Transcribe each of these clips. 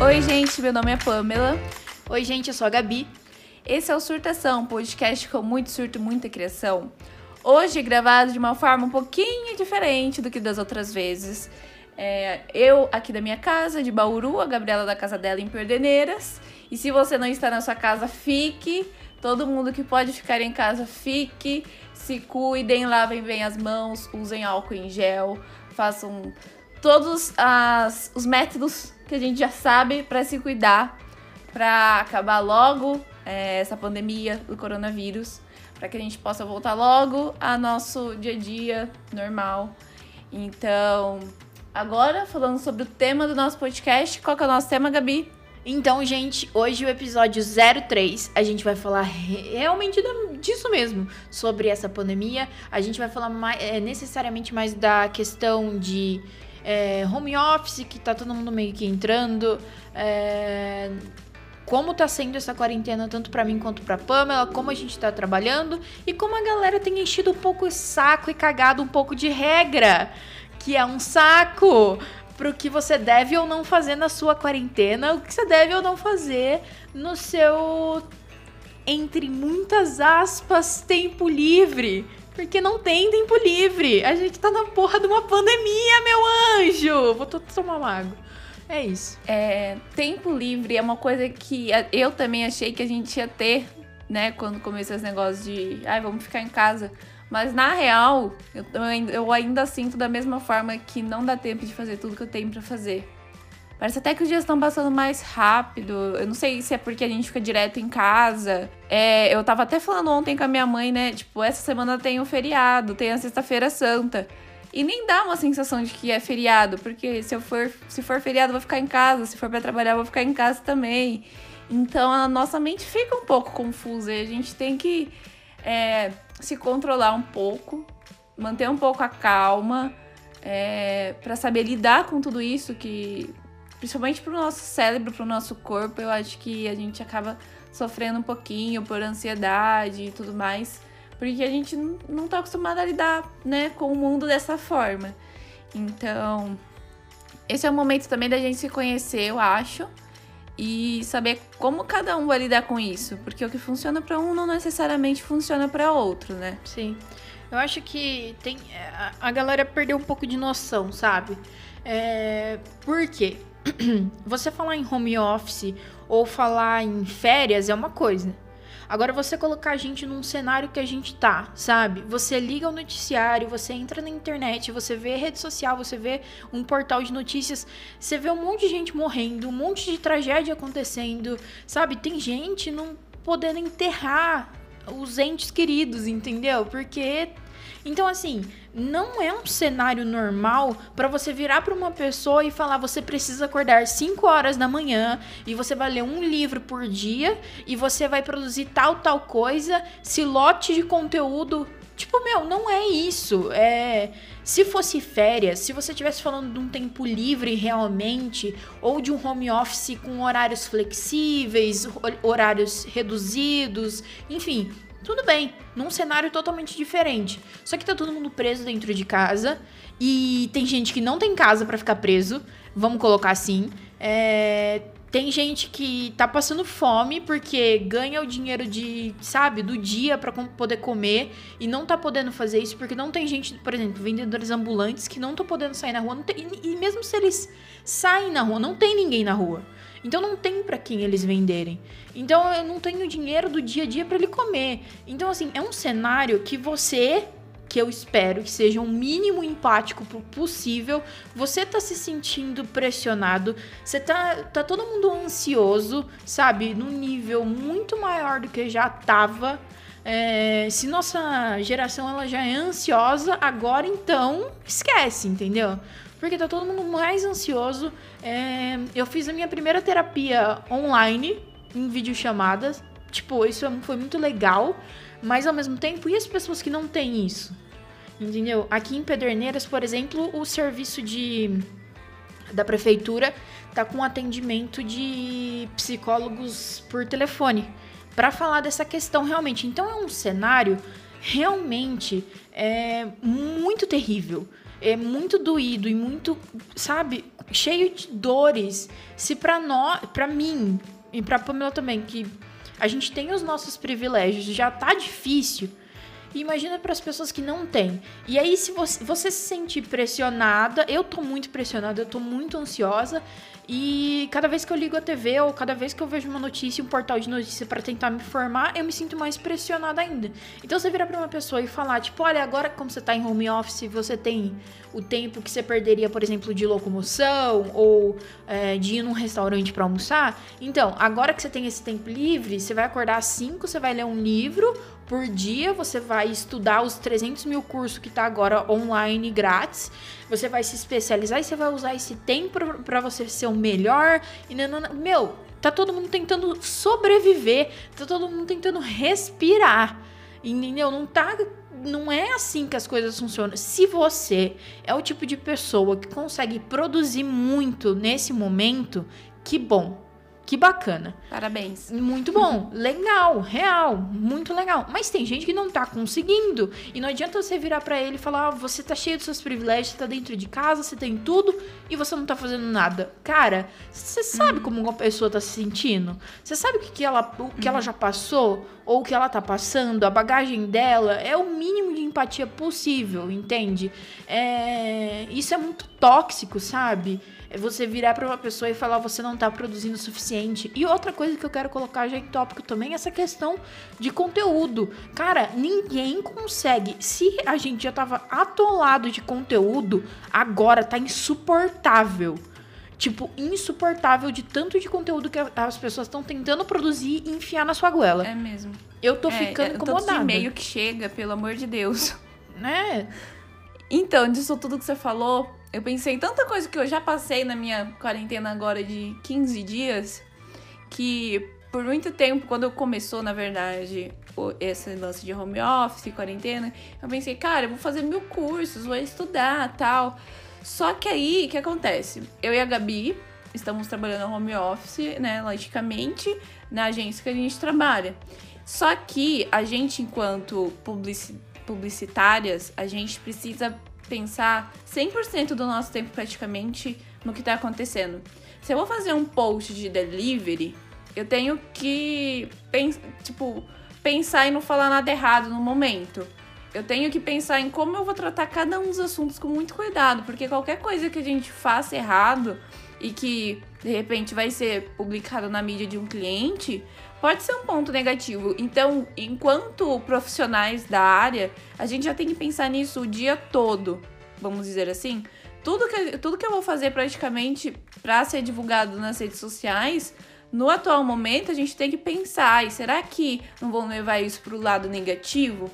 Oi, gente, meu nome é Pamela. Oi, gente, eu sou a Gabi. Esse é o Surtação, podcast com muito surto e muita criação. Hoje gravado de uma forma um pouquinho diferente do que das outras vezes. É, eu aqui da minha casa, de Bauru, a Gabriela da casa dela em Perdeneiras. E se você não está na sua casa, fique. Todo mundo que pode ficar em casa, fique. Se cuidem, lavem bem as mãos, usem álcool em gel, façam todos as, os métodos que a gente já sabe para se cuidar, para acabar logo é, essa pandemia do coronavírus, para que a gente possa voltar logo a nosso dia a dia normal. Então, agora falando sobre o tema do nosso podcast, qual que é o nosso tema, Gabi? Então, gente, hoje o episódio 03, a gente vai falar realmente disso mesmo, sobre essa pandemia. A gente vai falar mais, é, necessariamente mais da questão de é, home office, que tá todo mundo meio que entrando. É, como tá sendo essa quarentena, tanto para mim quanto pra Pamela, como a gente tá trabalhando e como a galera tem enchido um pouco o saco e cagado um pouco de regra, que é um saco pro que você deve ou não fazer na sua quarentena, o que você deve ou não fazer no seu entre muitas aspas tempo livre. Porque não tem tempo livre. A gente tá na porra de uma pandemia, meu anjo. Vou tomar uma água. É isso. É, tempo livre é uma coisa que eu também achei que a gente ia ter, né? Quando começou esse negócio de, ai, vamos ficar em casa. Mas na real, eu, eu ainda sinto da mesma forma que não dá tempo de fazer tudo que eu tenho para fazer. Parece até que os dias estão passando mais rápido. Eu não sei se é porque a gente fica direto em casa. É, eu tava até falando ontem com a minha mãe, né? Tipo, essa semana tem o um feriado, tem a Sexta-feira Santa. E nem dá uma sensação de que é feriado, porque se eu for, se for feriado, eu vou ficar em casa, se for para trabalhar, eu vou ficar em casa também. Então a nossa mente fica um pouco confusa e a gente tem que é, se controlar um pouco, manter um pouco a calma, é, para saber lidar com tudo isso que principalmente pro nosso cérebro, pro nosso corpo, eu acho que a gente acaba sofrendo um pouquinho por ansiedade e tudo mais, porque a gente não tá acostumado a lidar, né, com o mundo dessa forma. Então, esse é o momento também da gente se conhecer, eu acho, e saber como cada um vai lidar com isso, porque o que funciona para um não necessariamente funciona para outro, né? Sim. Eu acho que tem a galera perdeu um pouco de noção, sabe? É, por quê? você falar em home office ou falar em férias é uma coisa. Agora você colocar a gente num cenário que a gente tá, sabe? Você liga o noticiário, você entra na internet, você vê rede social, você vê um portal de notícias, você vê um monte de gente morrendo, um monte de tragédia acontecendo, sabe? Tem gente não podendo enterrar os entes queridos, entendeu? Porque então, assim, não é um cenário normal para você virar para uma pessoa e falar: você precisa acordar 5 horas da manhã e você vai ler um livro por dia e você vai produzir tal, tal coisa, se lote de conteúdo. Tipo, meu, não é isso. É. Se fosse férias, se você estivesse falando de um tempo livre realmente, ou de um home office com horários flexíveis, horários reduzidos, enfim, tudo bem, num cenário totalmente diferente. Só que tá todo mundo preso dentro de casa e tem gente que não tem casa para ficar preso, vamos colocar assim. É, tem gente que tá passando fome porque ganha o dinheiro de, sabe, do dia para poder comer e não tá podendo fazer isso porque não tem gente, por exemplo, vendedores ambulantes que não estão podendo sair na rua. Tem, e mesmo se eles saem na rua, não tem ninguém na rua. Então não tem para quem eles venderem. Então eu não tenho dinheiro do dia a dia para ele comer. Então assim, é um cenário que você que eu espero que seja o um mínimo empático possível. Você tá se sentindo pressionado, você tá, tá todo mundo ansioso, sabe? Num nível muito maior do que já tava. É, se nossa geração ela já é ansiosa, agora então esquece, entendeu? Porque tá todo mundo mais ansioso. É, eu fiz a minha primeira terapia online, em videochamadas. Tipo, isso é foi muito legal, mas ao mesmo tempo, e as pessoas que não têm isso? Entendeu? Aqui em Pederneiras, por exemplo, o serviço de da prefeitura tá com atendimento de psicólogos por telefone para falar dessa questão realmente. Então é um cenário realmente é muito terrível. É muito doído e muito, sabe, cheio de dores. Se para nós, para mim e para Pamela também, que a gente tem os nossos privilégios, já tá difícil. Imagina para as pessoas que não têm. E aí, se você, você se sentir pressionada, eu tô muito pressionada, eu tô muito ansiosa. E cada vez que eu ligo a TV ou cada vez que eu vejo uma notícia, um portal de notícia para tentar me informar, eu me sinto mais pressionada ainda. Então você virar para uma pessoa e falar, tipo, olha, agora como você tá em home office, você tem o tempo que você perderia, por exemplo, de locomoção ou é, de ir num restaurante para almoçar. Então, agora que você tem esse tempo livre, você vai acordar às 5, você vai ler um livro por dia, você vai estudar os 300 mil cursos que tá agora online grátis, você vai se especializar e você vai usar esse tempo para você ser o melhor. E não, meu, tá todo mundo tentando sobreviver, tá todo mundo tentando respirar. Entendeu? Não tá não é assim que as coisas funcionam. Se você é o tipo de pessoa que consegue produzir muito nesse momento, que bom. Que bacana. Parabéns. Muito bom. legal, real, muito legal. Mas tem gente que não tá conseguindo. E não adianta você virar para ele e falar: ah, você tá cheio dos seus privilégios, você tá dentro de casa, você tem tudo e você não tá fazendo nada. Cara, você sabe uhum. como uma pessoa tá se sentindo? Você sabe o que, que, ela, o que ela uhum. já passou? Ou o que ela tá passando? A bagagem dela é o mínimo de empatia possível, entende? É... Isso é muito tóxico, sabe? É você virar para uma pessoa e falar você não tá produzindo o suficiente. E outra coisa que eu quero colocar já em tópico também é essa questão de conteúdo. Cara, ninguém consegue. Se a gente já tava atolado de conteúdo, agora tá insuportável. Tipo, insuportável de tanto de conteúdo que as pessoas estão tentando produzir e enfiar na sua goela. É mesmo. Eu tô é, ficando é, incomodada. Tanto de que chega, pelo amor de Deus. Né? Então, disso tudo que você falou, eu pensei em tanta coisa que eu já passei na minha quarentena agora de 15 dias, que por muito tempo, quando começou, na verdade, esse lance de home office, quarentena, eu pensei, cara, eu vou fazer mil cursos, vou estudar tal. Só que aí, o que acontece? Eu e a Gabi estamos trabalhando home office, né, logicamente, na agência que a gente trabalha. Só que a gente, enquanto publicitárias, a gente precisa pensar 100% do nosso tempo praticamente no que está acontecendo. Se eu vou fazer um post de delivery, eu tenho que tipo, pensar e não falar nada errado no momento. Eu tenho que pensar em como eu vou tratar cada um dos assuntos com muito cuidado, porque qualquer coisa que a gente faça errado e que de repente vai ser publicado na mídia de um cliente, pode ser um ponto negativo. Então, enquanto profissionais da área, a gente já tem que pensar nisso o dia todo, vamos dizer assim. Tudo que, tudo que eu vou fazer praticamente para ser divulgado nas redes sociais, no atual momento a gente tem que pensar, e será que não vão levar isso para o lado negativo?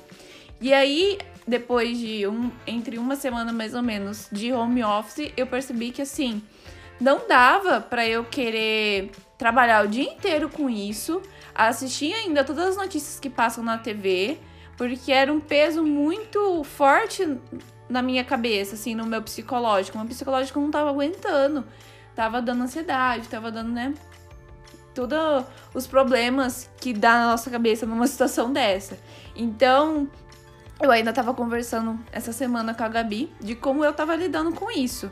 E aí, depois de um, entre uma semana mais ou menos de home office, eu percebi que assim, não dava para eu querer trabalhar o dia inteiro com isso, assistir ainda todas as notícias que passam na TV, porque era um peso muito forte na minha cabeça, assim, no meu psicológico. Meu psicológico não tava aguentando. Tava dando ansiedade, tava dando, né? Todos os problemas que dá na nossa cabeça numa situação dessa. Então, eu ainda tava conversando essa semana com a Gabi de como eu tava lidando com isso.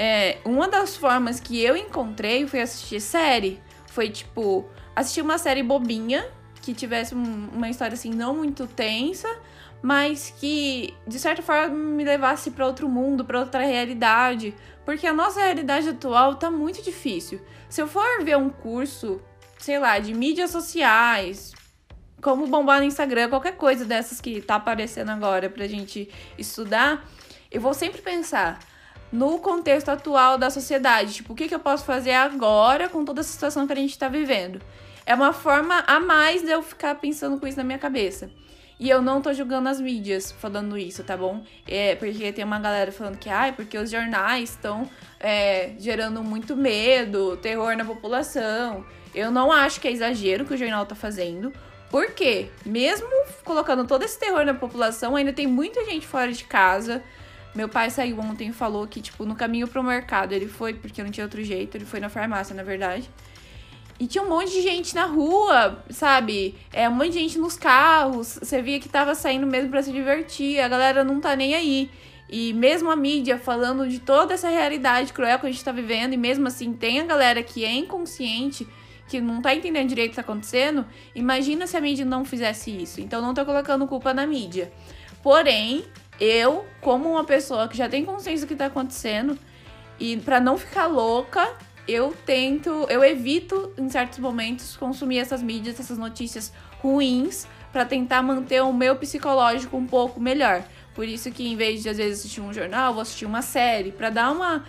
É, uma das formas que eu encontrei foi assistir série. Foi tipo, assistir uma série bobinha, que tivesse um, uma história assim não muito tensa, mas que de certa forma me levasse para outro mundo, para outra realidade, porque a nossa realidade atual tá muito difícil. Se eu for ver um curso, sei lá, de mídias sociais, como bombar no Instagram, qualquer coisa dessas que tá aparecendo agora pra gente estudar, eu vou sempre pensar, no contexto atual da sociedade. Tipo, o que, que eu posso fazer agora com toda a situação que a gente está vivendo? É uma forma a mais de eu ficar pensando com isso na minha cabeça. E eu não tô julgando as mídias falando isso, tá bom? É, porque tem uma galera falando que, ai, ah, porque os jornais estão é, gerando muito medo, terror na população. Eu não acho que é exagero que o jornal tá fazendo. Porque, mesmo colocando todo esse terror na população, ainda tem muita gente fora de casa, meu pai saiu ontem e falou que, tipo, no caminho pro mercado, ele foi, porque não tinha outro jeito, ele foi na farmácia, na verdade. E tinha um monte de gente na rua, sabe? É, um monte de gente nos carros. Você via que tava saindo mesmo para se divertir. A galera não tá nem aí. E mesmo a mídia falando de toda essa realidade cruel que a gente tá vivendo, e mesmo assim tem a galera que é inconsciente, que não tá entendendo direito o que tá acontecendo, imagina se a mídia não fizesse isso. Então não tô colocando culpa na mídia. Porém, eu, como uma pessoa que já tem consciência do que tá acontecendo, e para não ficar louca, eu tento, eu evito em certos momentos consumir essas mídias, essas notícias ruins para tentar manter o meu psicológico um pouco melhor. Por isso que em vez de às vezes assistir um jornal, vou assistir uma série para dar uma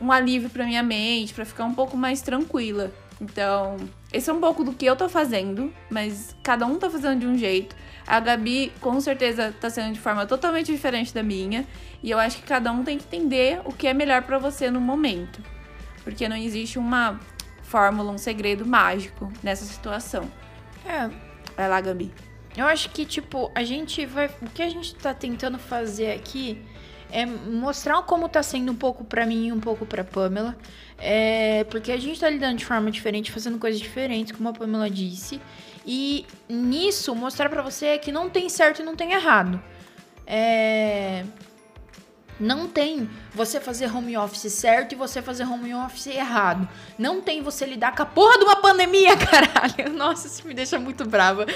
um alívio para minha mente, para ficar um pouco mais tranquila. Então, esse é um pouco do que eu tô fazendo, mas cada um tá fazendo de um jeito. A Gabi, com certeza, tá sendo de forma totalmente diferente da minha. E eu acho que cada um tem que entender o que é melhor para você no momento. Porque não existe uma fórmula, um segredo mágico nessa situação. É. Vai lá, Gabi. Eu acho que, tipo, a gente vai. O que a gente tá tentando fazer aqui é mostrar como tá sendo um pouco para mim e um pouco pra Pamela. É, porque a gente tá lidando de forma diferente, fazendo coisas diferentes, como a Pamela disse. E nisso, mostrar para você que não tem certo e não tem errado. É. Não tem você fazer home office certo e você fazer home office errado. Não tem você lidar com a porra de uma pandemia, caralho. Nossa, isso me deixa muito brava.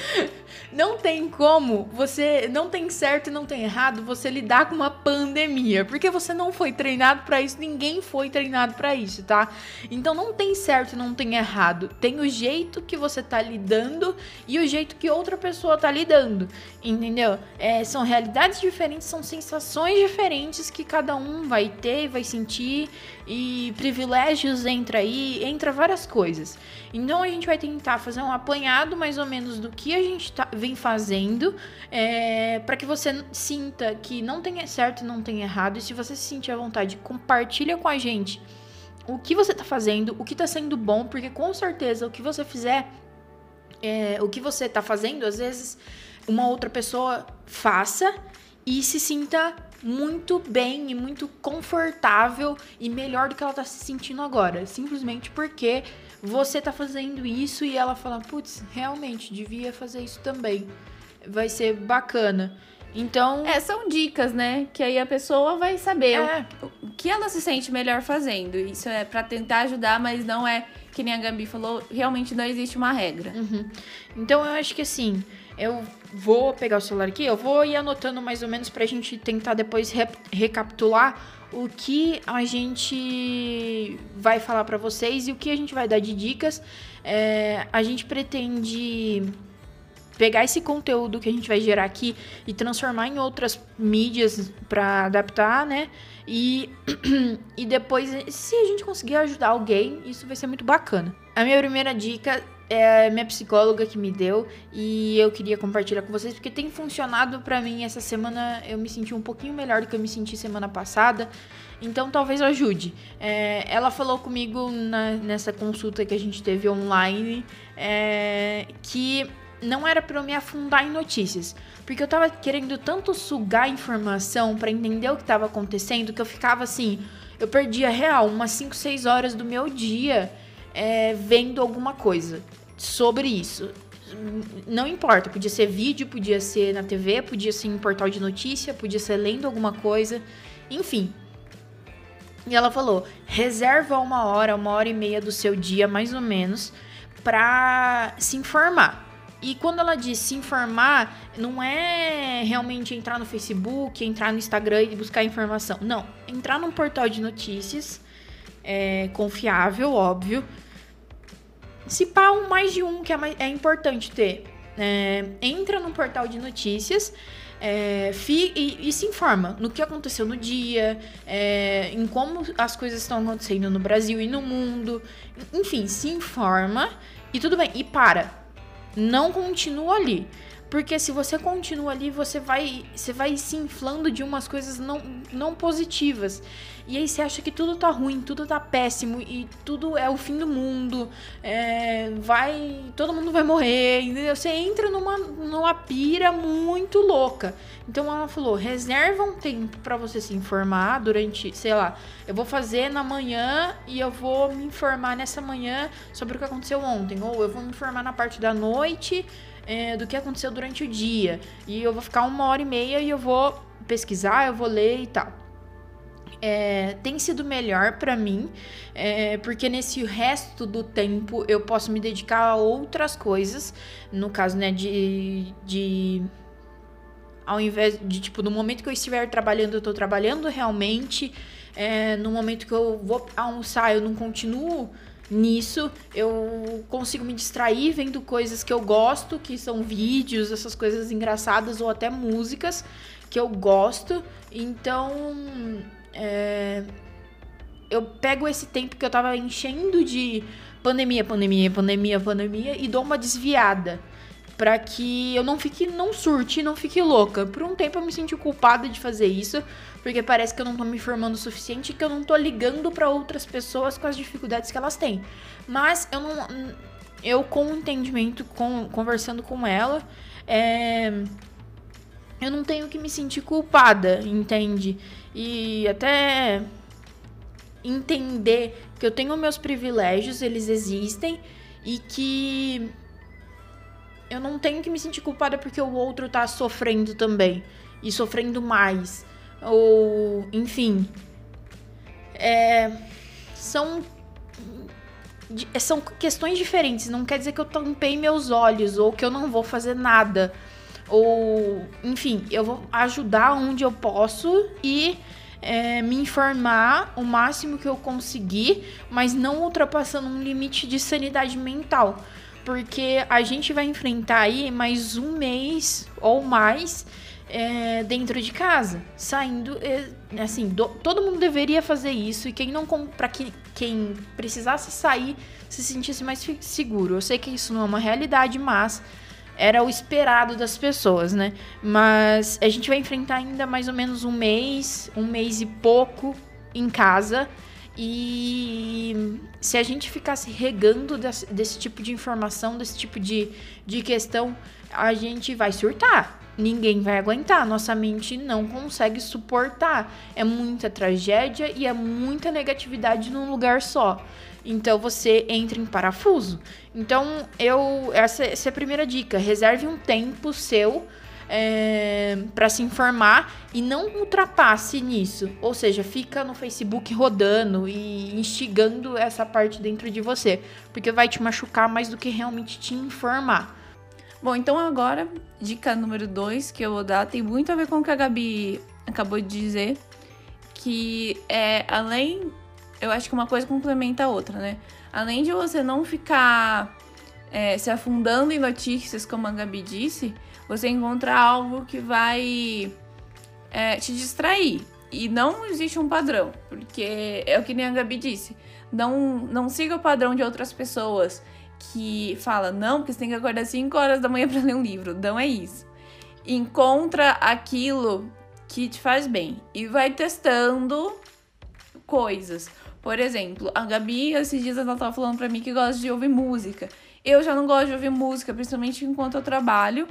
Não tem como você. Não tem certo e não tem errado você lidar com uma pandemia. Porque você não foi treinado para isso, ninguém foi treinado para isso, tá? Então não tem certo e não tem errado. Tem o jeito que você tá lidando e o jeito que outra pessoa tá lidando. Entendeu? É, são realidades diferentes, são sensações diferentes que cada um vai ter vai sentir, e privilégios entra aí, entra várias coisas. Então a gente vai tentar fazer um apanhado mais ou menos do que a gente tá, vem fazendo, é, para que você sinta que não tem certo e não tem errado, e se você se sentir à vontade, compartilha com a gente o que você tá fazendo, o que tá sendo bom, porque com certeza o que você fizer, é, o que você tá fazendo, às vezes uma outra pessoa faça e se sinta muito bem e muito confortável e melhor do que ela tá se sentindo agora. Simplesmente porque você tá fazendo isso e ela fala, putz, realmente devia fazer isso também. Vai ser bacana. Então. É, são dicas, né? Que aí a pessoa vai saber É. o, o que ela se sente melhor fazendo. Isso é pra tentar ajudar, mas não é, que nem a Gabi falou, realmente não existe uma regra. Uhum. Então eu acho que assim, eu vou pegar o celular aqui, eu vou ir anotando mais ou menos pra gente tentar depois re- recapitular o que a gente vai falar pra vocês e o que a gente vai dar de dicas. É, a gente pretende pegar esse conteúdo que a gente vai gerar aqui e transformar em outras mídias pra adaptar, né? E, e depois, se a gente conseguir ajudar alguém, isso vai ser muito bacana. A minha primeira dica é minha psicóloga que me deu e eu queria compartilhar com vocês porque tem funcionado pra mim essa semana. Eu me senti um pouquinho melhor do que eu me senti semana passada, então talvez ajude. É, ela falou comigo na- nessa consulta que a gente teve online é, que não era pra eu me afundar em notícias, porque eu tava querendo tanto sugar informação pra entender o que tava acontecendo que eu ficava assim, eu perdia real umas 5, 6 horas do meu dia é, vendo alguma coisa sobre isso. Não importa, podia ser vídeo, podia ser na TV, podia ser em portal de notícia, podia ser lendo alguma coisa, enfim. E ela falou: reserva uma hora, uma hora e meia do seu dia, mais ou menos, pra se informar. E quando ela diz se informar, não é realmente entrar no Facebook, entrar no Instagram e buscar informação. Não, entrar num portal de notícias, é, confiável, óbvio. Se pá, um mais de um, que é, mais- é importante ter. É, entra num portal de notícias é, fi- e, e se informa no que aconteceu no dia, é, em como as coisas estão acontecendo no Brasil e no mundo. Enfim, se informa e tudo bem. E para. Não continua ali. Porque se você continua ali, você vai, você vai se inflando de umas coisas não, não positivas. E aí você acha que tudo tá ruim, tudo tá péssimo e tudo é o fim do mundo. É, vai. Todo mundo vai morrer. Entendeu? Você entra numa, numa pira muito louca. Então ela falou: reserva um tempo para você se informar durante, sei lá, eu vou fazer na manhã e eu vou me informar nessa manhã sobre o que aconteceu ontem. Ou eu vou me informar na parte da noite é, do que aconteceu durante o dia. E eu vou ficar uma hora e meia e eu vou pesquisar, eu vou ler e tal. É, tem sido melhor para mim, é, porque nesse resto do tempo eu posso me dedicar a outras coisas. No caso, né, de, de ao invés de, tipo, no momento que eu estiver trabalhando, eu tô trabalhando realmente. É, no momento que eu vou almoçar, eu não continuo nisso. Eu consigo me distrair vendo coisas que eu gosto, que são vídeos, essas coisas engraçadas ou até músicas que eu gosto. Então, é, eu pego esse tempo que eu tava enchendo de pandemia, pandemia, pandemia, pandemia e dou uma desviada para que eu não fique, não surte, não fique louca. Por um tempo eu me senti culpada de fazer isso, porque parece que eu não tô me informando o suficiente, que eu não tô ligando para outras pessoas com as dificuldades que elas têm. Mas eu não, eu com o entendimento, com, conversando com ela, é, eu não tenho que me sentir culpada, entende? E até entender que eu tenho meus privilégios, eles existem e que eu não tenho que me sentir culpada porque o outro tá sofrendo também e sofrendo mais. Ou, enfim. É, são são questões diferentes. Não quer dizer que eu tampei meus olhos ou que eu não vou fazer nada. Ou, enfim, eu vou ajudar onde eu posso e é, me informar o máximo que eu conseguir, mas não ultrapassando um limite de sanidade mental porque a gente vai enfrentar aí mais um mês ou mais é, dentro de casa, saindo, é, assim, do, todo mundo deveria fazer isso e quem não para que quem precisasse sair se sentisse mais seguro. Eu sei que isso não é uma realidade, mas era o esperado das pessoas, né? Mas a gente vai enfrentar ainda mais ou menos um mês, um mês e pouco em casa e se a gente ficasse regando desse, desse, tipo de informação, desse tipo de, de questão, a gente vai surtar. Ninguém vai aguentar. Nossa mente não consegue suportar. É muita tragédia e é muita negatividade num lugar só. Então você entra em parafuso. Então, eu. Essa, essa é a primeira dica. Reserve um tempo seu é, para se informar e não ultrapasse nisso. Ou seja, fica no Facebook rodando e instigando essa parte dentro de você, porque vai te machucar mais do que realmente te informar. Bom, então agora, dica número 2 que eu vou dar tem muito a ver com o que a Gabi acabou de dizer, que é além, eu acho que uma coisa complementa a outra, né? Além de você não ficar é, se afundando em notícias, como a Gabi disse, você encontra algo que vai é, te distrair. E não existe um padrão, porque é o que nem a Gabi disse. Não, não siga o padrão de outras pessoas que fala não, porque você tem que acordar 5 horas da manhã para ler um livro. Não é isso. Encontra aquilo que te faz bem e vai testando coisas. Por exemplo, a Gabi, esses dias ela tava falando para mim que gosta de ouvir música. Eu já não gosto de ouvir música, principalmente enquanto eu trabalho,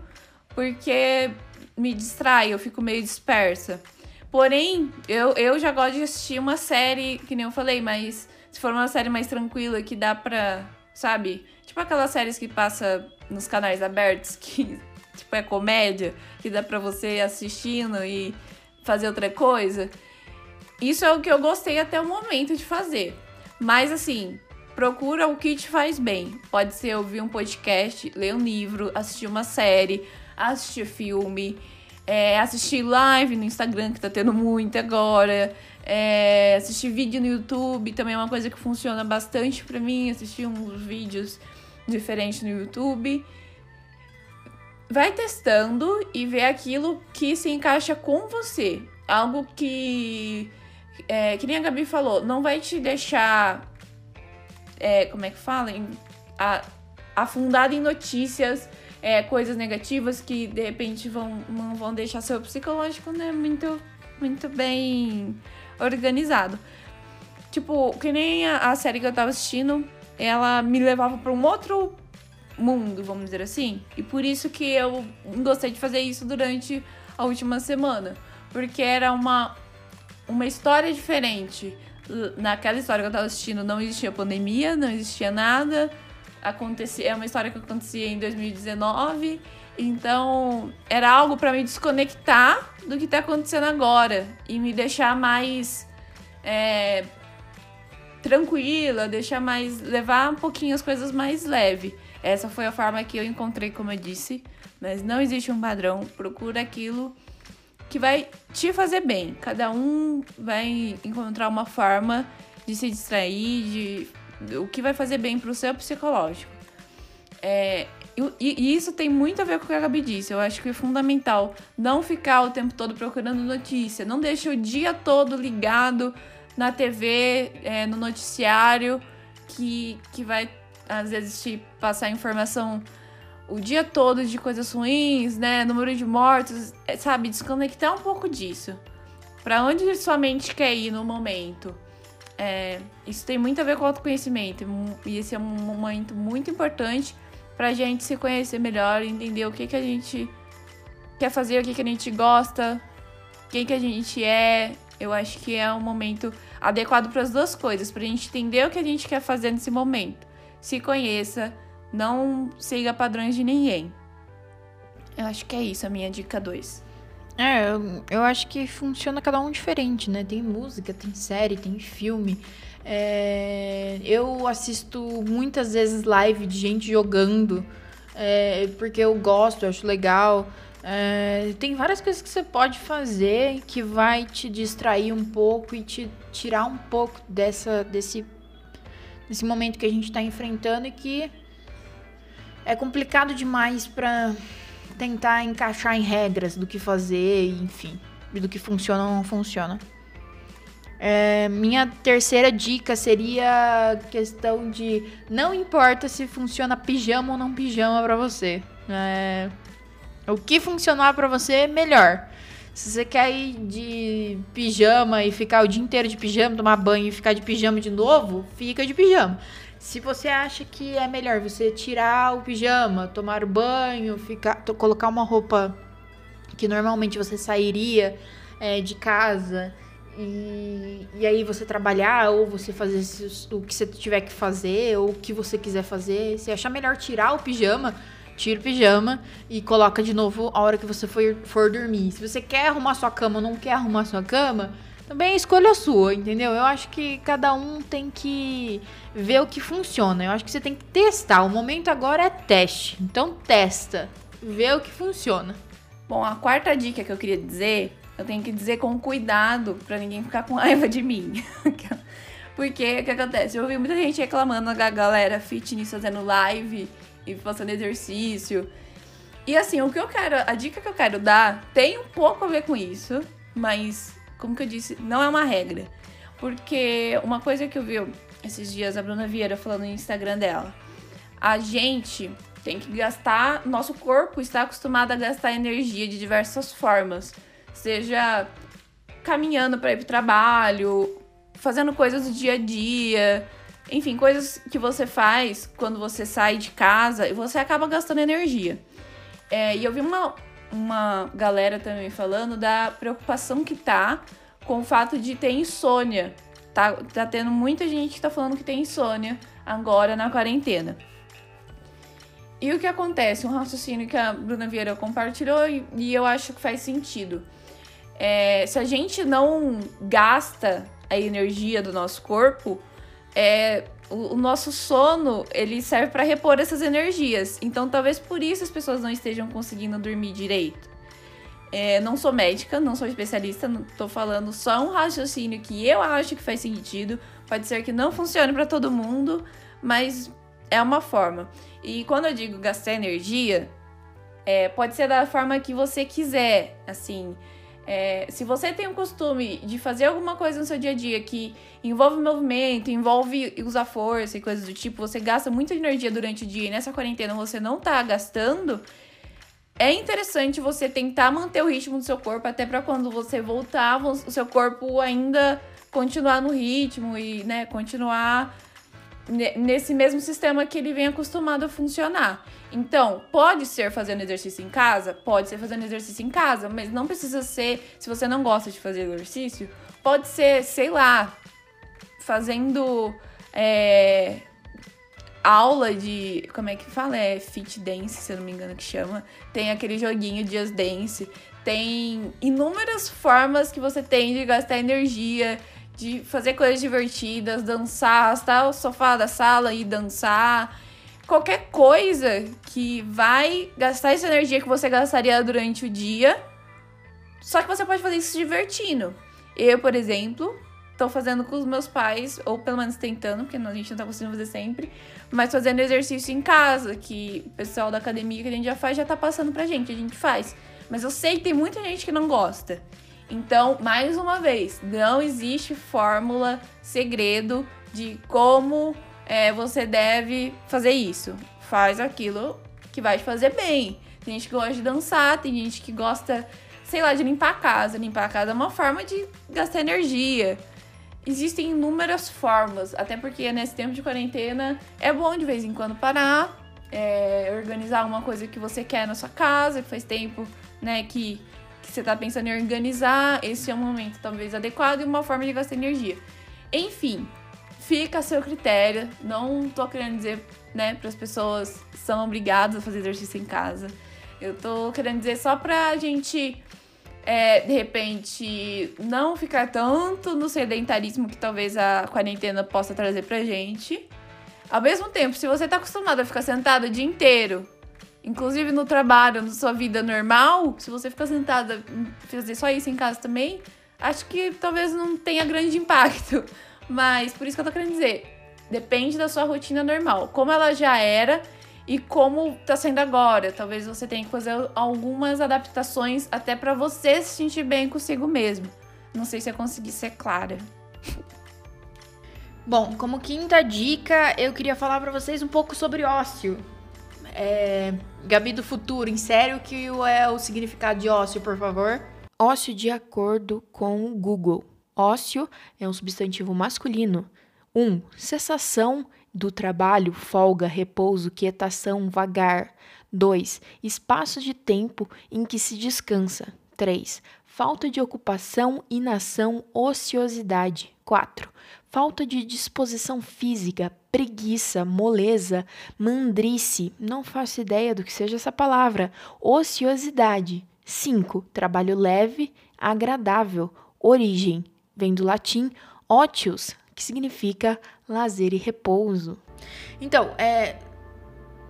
porque me distrai, eu fico meio dispersa. Porém, eu, eu já gosto de assistir uma série, que nem eu falei, mas se for uma série mais tranquila que dá pra, sabe? Tipo aquelas séries que passa nos canais abertos, que tipo é comédia, que dá pra você ir assistindo e fazer outra coisa. Isso é o que eu gostei até o momento de fazer. Mas assim, procura o que te faz bem. Pode ser ouvir um podcast, ler um livro, assistir uma série assistir filme, é, assistir live no Instagram, que tá tendo muito agora, é, assistir vídeo no YouTube, também é uma coisa que funciona bastante para mim, assistir uns vídeos diferentes no YouTube. Vai testando e vê aquilo que se encaixa com você. Algo que, é, que nem a Gabi falou, não vai te deixar, é, como é que fala? A, afundado em notícias é, coisas negativas que de repente vão, vão deixar seu psicológico né, muito, muito bem organizado. Tipo, que nem a, a série que eu tava assistindo, ela me levava para um outro mundo, vamos dizer assim. E por isso que eu gostei de fazer isso durante a última semana. Porque era uma, uma história diferente. Naquela história que eu tava assistindo não existia pandemia, não existia nada acontecia, é uma história que acontecia em 2019. Então, era algo para me desconectar do que tá acontecendo agora e me deixar mais é, tranquila, deixar mais levar um pouquinho as coisas mais leve. Essa foi a forma que eu encontrei, como eu disse, mas não existe um padrão. Procura aquilo que vai te fazer bem. Cada um vai encontrar uma forma de se distrair, de o que vai fazer bem para o seu psicológico. É, e, e, isso tem muito a ver com o que a Gabi disse. Eu acho que é fundamental não ficar o tempo todo procurando notícia. Não deixe o dia todo ligado na TV, é, no noticiário, que, que vai, às vezes, te passar informação o dia todo de coisas ruins, né? Número de mortos, é, sabe? Desconectar um pouco disso. Para onde sua mente quer ir no momento? É, isso tem muito a ver com autoconhecimento. E esse é um momento muito importante pra gente se conhecer melhor, entender o que, que a gente quer fazer, o que, que a gente gosta, quem que a gente é. Eu acho que é um momento adequado para as duas coisas, pra gente entender o que a gente quer fazer nesse momento. Se conheça, não siga padrões de ninguém. Eu acho que é isso, a minha dica 2. É, eu, acho que funciona cada um diferente, né? Tem música, tem série, tem filme. É, eu assisto muitas vezes live de gente jogando, é, porque eu gosto, eu acho legal. É, tem várias coisas que você pode fazer que vai te distrair um pouco e te tirar um pouco dessa, desse, desse momento que a gente está enfrentando e que é complicado demais para tentar encaixar em regras do que fazer, enfim, do que funciona ou não funciona. É, minha terceira dica seria questão de não importa se funciona pijama ou não pijama para você. É, o que funcionar para você, melhor. Se você quer ir de pijama e ficar o dia inteiro de pijama, tomar banho e ficar de pijama de novo, fica de pijama. Se você acha que é melhor você tirar o pijama, tomar banho, ficar, colocar uma roupa que normalmente você sairia é, de casa e, e aí você trabalhar ou você fazer o que você tiver que fazer ou o que você quiser fazer, se achar melhor tirar o pijama, tira o pijama e coloca de novo a hora que você for, for dormir. Se você quer arrumar sua cama ou não quer arrumar sua cama, também é escolha sua, entendeu? Eu acho que cada um tem que ver o que funciona. Eu acho que você tem que testar. O momento agora é teste. Então testa, vê o que funciona. Bom, a quarta dica que eu queria dizer, eu tenho que dizer com cuidado para ninguém ficar com raiva de mim. Porque o que acontece? Eu ouvi muita gente reclamando da galera fitness fazendo live e fazendo exercício. E assim, o que eu quero, a dica que eu quero dar tem um pouco a ver com isso, mas como que eu disse, não é uma regra. Porque uma coisa que eu vi esses dias a Bruna Vieira falando no Instagram dela, a gente tem que gastar, nosso corpo está acostumado a gastar energia de diversas formas, seja caminhando para ir pro trabalho, fazendo coisas do dia a dia, enfim, coisas que você faz quando você sai de casa e você acaba gastando energia. É, e eu vi uma, uma galera também falando da preocupação que tá com o fato de ter insônia. Tá, tá tendo muita gente que tá falando que tem insônia agora na quarentena. E o que acontece? Um raciocínio que a Bruna Vieira compartilhou e, e eu acho que faz sentido. É, se a gente não gasta a energia do nosso corpo, é, o, o nosso sono ele serve para repor essas energias. Então, talvez por isso as pessoas não estejam conseguindo dormir direito. É, não sou médica, não sou especialista, não tô falando só um raciocínio que eu acho que faz sentido. Pode ser que não funcione para todo mundo, mas é uma forma. E quando eu digo gastar energia, é, pode ser da forma que você quiser. Assim, É, se você tem o costume de fazer alguma coisa no seu dia a dia que envolve movimento, envolve usar força e coisas do tipo, você gasta muita energia durante o dia e nessa quarentena você não tá gastando, é interessante você tentar manter o ritmo do seu corpo até para quando você voltar, o seu corpo ainda continuar no ritmo e, né, continuar nesse mesmo sistema que ele vem acostumado a funcionar. Então, pode ser fazendo exercício em casa? Pode ser fazendo exercício em casa, mas não precisa ser, se você não gosta de fazer exercício, pode ser, sei lá, fazendo é, aula de. Como é que fala? É Fit Dance, se eu não me engano que chama. Tem aquele joguinho Just Dance. Tem inúmeras formas que você tem de gastar energia, de fazer coisas divertidas, dançar, estar o sofá da sala e dançar. Qualquer coisa que vai gastar essa energia que você gastaria durante o dia. Só que você pode fazer isso se divertindo. Eu, por exemplo, tô fazendo com os meus pais, ou pelo menos tentando, porque a gente não tá conseguindo fazer sempre, mas fazendo exercício em casa, que o pessoal da academia que a gente já faz já tá passando pra gente, a gente faz. Mas eu sei que tem muita gente que não gosta. Então, mais uma vez, não existe fórmula, segredo de como é, você deve fazer isso. Faz aquilo que vai te fazer bem. Tem gente que gosta de dançar, tem gente que gosta, sei lá, de limpar a casa. Limpar a casa é uma forma de gastar energia. Existem inúmeras formas, até porque nesse tempo de quarentena é bom de vez em quando parar, é, organizar uma coisa que você quer na sua casa, que faz tempo né, que que você tá pensando em organizar, esse é um momento talvez adequado e uma forma de gastar energia. Enfim, fica a seu critério. Não tô querendo dizer, né, para as pessoas são obrigadas a fazer exercício em casa. Eu tô querendo dizer só pra gente, é, de repente, não ficar tanto no sedentarismo que talvez a quarentena possa trazer pra gente. Ao mesmo tempo, se você tá acostumado a ficar sentado o dia inteiro Inclusive no trabalho, na sua vida normal, se você ficar sentada fazer só isso em casa também, acho que talvez não tenha grande impacto. Mas por isso que eu tô querendo dizer, depende da sua rotina normal, como ela já era e como tá sendo agora. Talvez você tenha que fazer algumas adaptações até para você se sentir bem consigo mesmo. Não sei se eu consegui ser clara. Bom, como quinta dica, eu queria falar para vocês um pouco sobre ócio. É, Gabi do Futuro, insere o que é o significado de ócio, por favor. Ócio de acordo com o Google. Ócio é um substantivo masculino. 1. Um, cessação do trabalho, folga, repouso, quietação, vagar. 2. Espaço de tempo em que se descansa. 3. Falta de ocupação, inação, ociosidade. 4 falta de disposição física, preguiça, moleza, mandrice, não faço ideia do que seja essa palavra, ociosidade. 5. Trabalho leve, agradável, origem, vem do latim otius, que significa lazer e repouso. Então, é,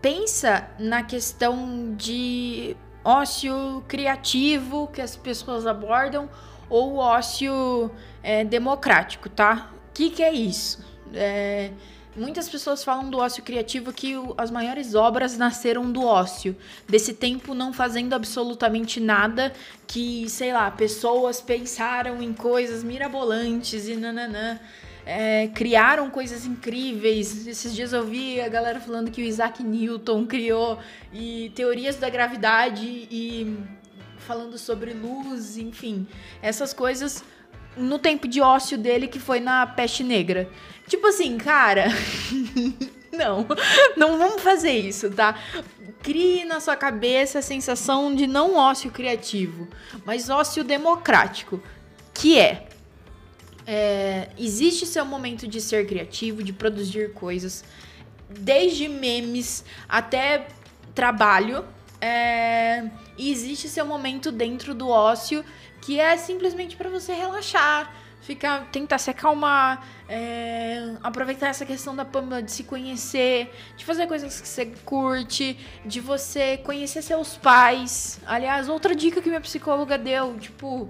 pensa na questão de ócio criativo que as pessoas abordam ou ócio é, democrático, tá? Que, que é isso? É, muitas pessoas falam do ócio criativo que o, as maiores obras nasceram do ócio, desse tempo não fazendo absolutamente nada, que, sei lá, pessoas pensaram em coisas mirabolantes e nananã. É, criaram coisas incríveis. Esses dias eu vi a galera falando que o Isaac Newton criou e teorias da gravidade e falando sobre luz, enfim, essas coisas no tempo de ócio dele, que foi na peste negra. Tipo assim, cara. não, não vamos fazer isso, tá? Crie na sua cabeça a sensação de não ócio criativo, mas ócio democrático, que é, é existe seu momento de ser criativo, de produzir coisas, desde memes até trabalho, é, e existe seu momento dentro do ócio que é simplesmente para você relaxar, ficar, tentar se acalmar, é, aproveitar essa questão da Pamela de se conhecer, de fazer coisas que você curte, de você conhecer seus pais. Aliás, outra dica que minha psicóloga deu, tipo,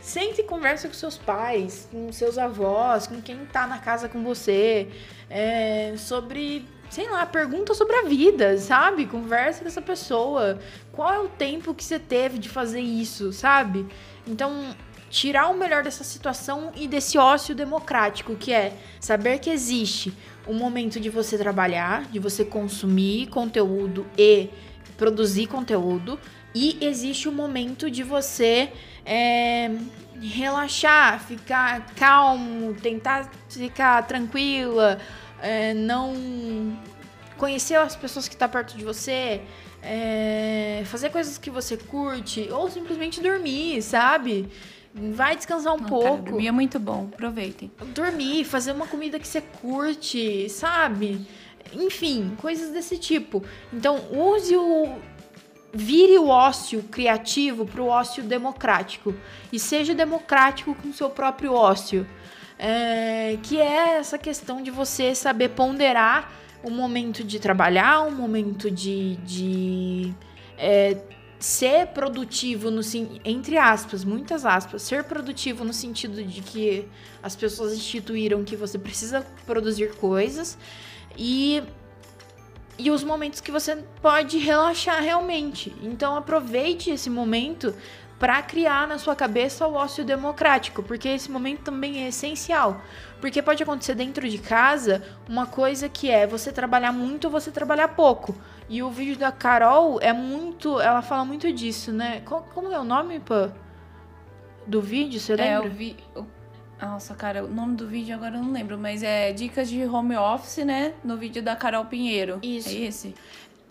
sente e conversa com seus pais, com seus avós, com quem tá na casa com você, é, sobre sei lá, pergunta sobre a vida, sabe? Conversa com essa pessoa. Qual é o tempo que você teve de fazer isso, sabe? Então, tirar o melhor dessa situação e desse ócio democrático, que é saber que existe um momento de você trabalhar, de você consumir conteúdo e produzir conteúdo, e existe um momento de você é, relaxar, ficar calmo, tentar ficar tranquila, é, não conhecer as pessoas que estão tá perto de você, é, fazer coisas que você curte, ou simplesmente dormir, sabe? Vai descansar um Não, pouco. Cara, dormir é muito bom, aproveitem. Dormir, fazer uma comida que você curte, sabe? Enfim, coisas desse tipo. Então, use o. Vire o ócio criativo para o ócio democrático. E seja democrático com o seu próprio ócio. É, que é essa questão de você saber ponderar o momento de trabalhar, o momento de, de é, ser produtivo no entre aspas, muitas aspas, ser produtivo no sentido de que as pessoas instituíram que você precisa produzir coisas e e os momentos que você pode relaxar realmente. Então aproveite esse momento para criar na sua cabeça o ócio democrático, porque esse momento também é essencial. Porque pode acontecer dentro de casa uma coisa que é você trabalhar muito ou você trabalhar pouco. E o vídeo da Carol é muito. Ela fala muito disso, né? Como é o nome? Do vídeo, você lembra? É, eu vi. Nossa, cara, o nome do vídeo agora eu não lembro, mas é Dicas de Home Office, né? No vídeo da Carol Pinheiro. Isso. É esse?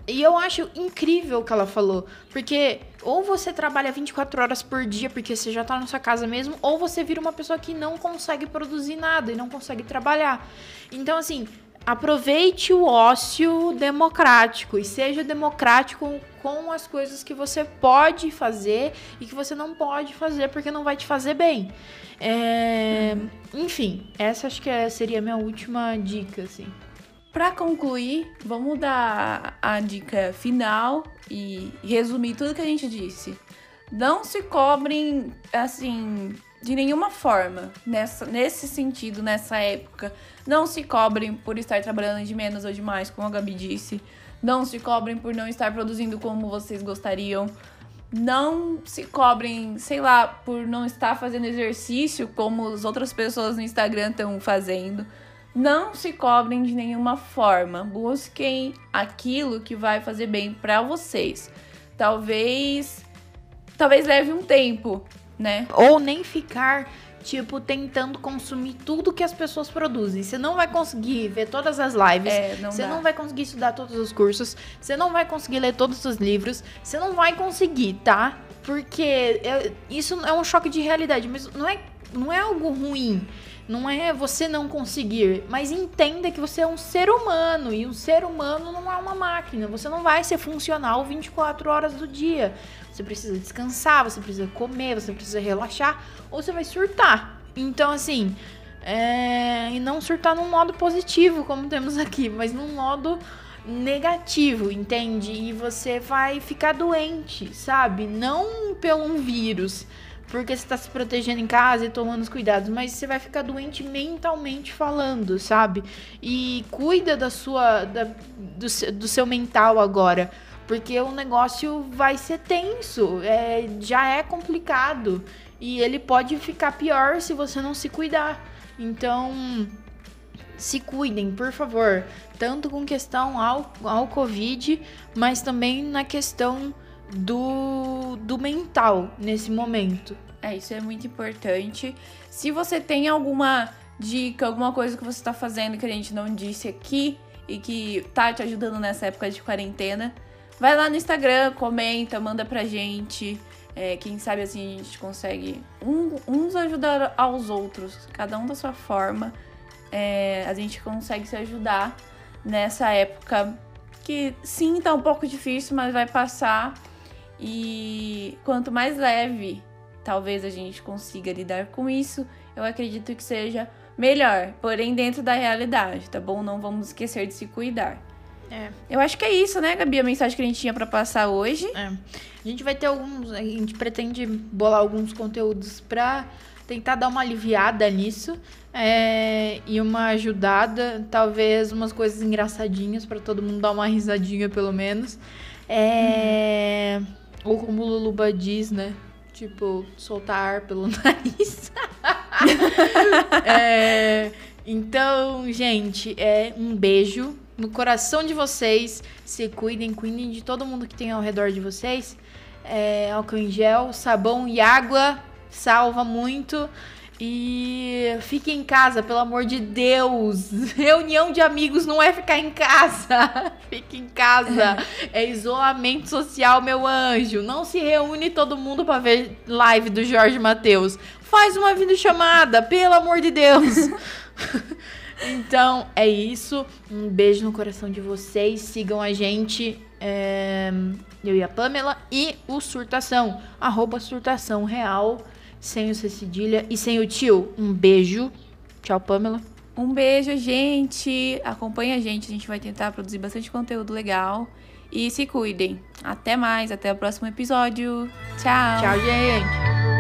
E eu acho incrível o que ela falou. Porque ou você trabalha 24 horas por dia porque você já tá na sua casa mesmo, ou você vira uma pessoa que não consegue produzir nada e não consegue trabalhar. Então, assim, aproveite o ócio democrático e seja democrático com as coisas que você pode fazer e que você não pode fazer porque não vai te fazer bem. É... Enfim, essa acho que é, seria a minha última dica, assim. Para concluir, vamos dar a dica final e resumir tudo que a gente disse. Não se cobrem assim de nenhuma forma nessa, nesse sentido, nessa época. Não se cobrem por estar trabalhando de menos ou de mais, como a Gabi disse. Não se cobrem por não estar produzindo como vocês gostariam. Não se cobrem, sei lá, por não estar fazendo exercício como as outras pessoas no Instagram estão fazendo não se cobrem de nenhuma forma. Busquem aquilo que vai fazer bem para vocês. Talvez talvez leve um tempo, né? Ou nem ficar tipo tentando consumir tudo que as pessoas produzem. Você não vai conseguir ver todas as lives, é, não você dá. não vai conseguir estudar todos os cursos, você não vai conseguir ler todos os livros, você não vai conseguir, tá? Porque eu, isso é um choque de realidade, mas não é não é algo ruim. Não é você não conseguir, mas entenda que você é um ser humano e um ser humano não é uma máquina. Você não vai ser funcional 24 horas do dia. Você precisa descansar, você precisa comer, você precisa relaxar ou você vai surtar. Então, assim, é... e não surtar num modo positivo, como temos aqui, mas num modo negativo, entende? E você vai ficar doente, sabe? Não pelo um vírus, porque você tá se protegendo em casa e tomando os cuidados, mas você vai ficar doente mentalmente falando, sabe? E cuida da sua da, do, do seu mental agora, porque o negócio vai ser tenso, é, já é complicado e ele pode ficar pior se você não se cuidar. Então, se cuidem, por favor, tanto com questão ao, ao Covid, mas também na questão do, do mental nesse momento. É, isso é muito importante. Se você tem alguma dica, alguma coisa que você está fazendo que a gente não disse aqui e que tá te ajudando nessa época de quarentena, vai lá no Instagram, comenta, manda pra gente. É, quem sabe assim a gente consegue um, uns ajudar aos outros, cada um da sua forma. É, a gente consegue se ajudar nessa época que sim tá um pouco difícil, mas vai passar. E quanto mais leve talvez a gente consiga lidar com isso, eu acredito que seja melhor, porém dentro da realidade, tá bom? Não vamos esquecer de se cuidar. É. Eu acho que é isso, né, Gabi? A mensagem que a gente tinha para passar hoje. É. A gente vai ter alguns. A gente pretende bolar alguns conteúdos pra tentar dar uma aliviada nisso. É, e uma ajudada, talvez umas coisas engraçadinhas para todo mundo dar uma risadinha, pelo menos. É, uhum. Ou como o Luluba diz, né? Tipo, soltar ar pelo nariz. é, então, gente, é um beijo no coração de vocês. Se cuidem, cuidem de todo mundo que tem ao redor de vocês. É, álcool em gel, sabão e água salva muito. E fique em casa, pelo amor de Deus. Reunião de amigos não é ficar em casa. Fique em casa. É isolamento social, meu anjo. Não se reúne todo mundo para ver live do Jorge Matheus. Faz uma videochamada, pelo amor de Deus. então, é isso. Um beijo no coração de vocês. Sigam a gente. É... Eu e a Pamela. E o Surtação. Arroba Surtação Real sem o C cedilha e sem o tio. Um beijo. Tchau, Pamela. Um beijo, gente. Acompanha a gente. A gente vai tentar produzir bastante conteúdo legal. E se cuidem. Até mais. Até o próximo episódio. Tchau. Tchau, gente.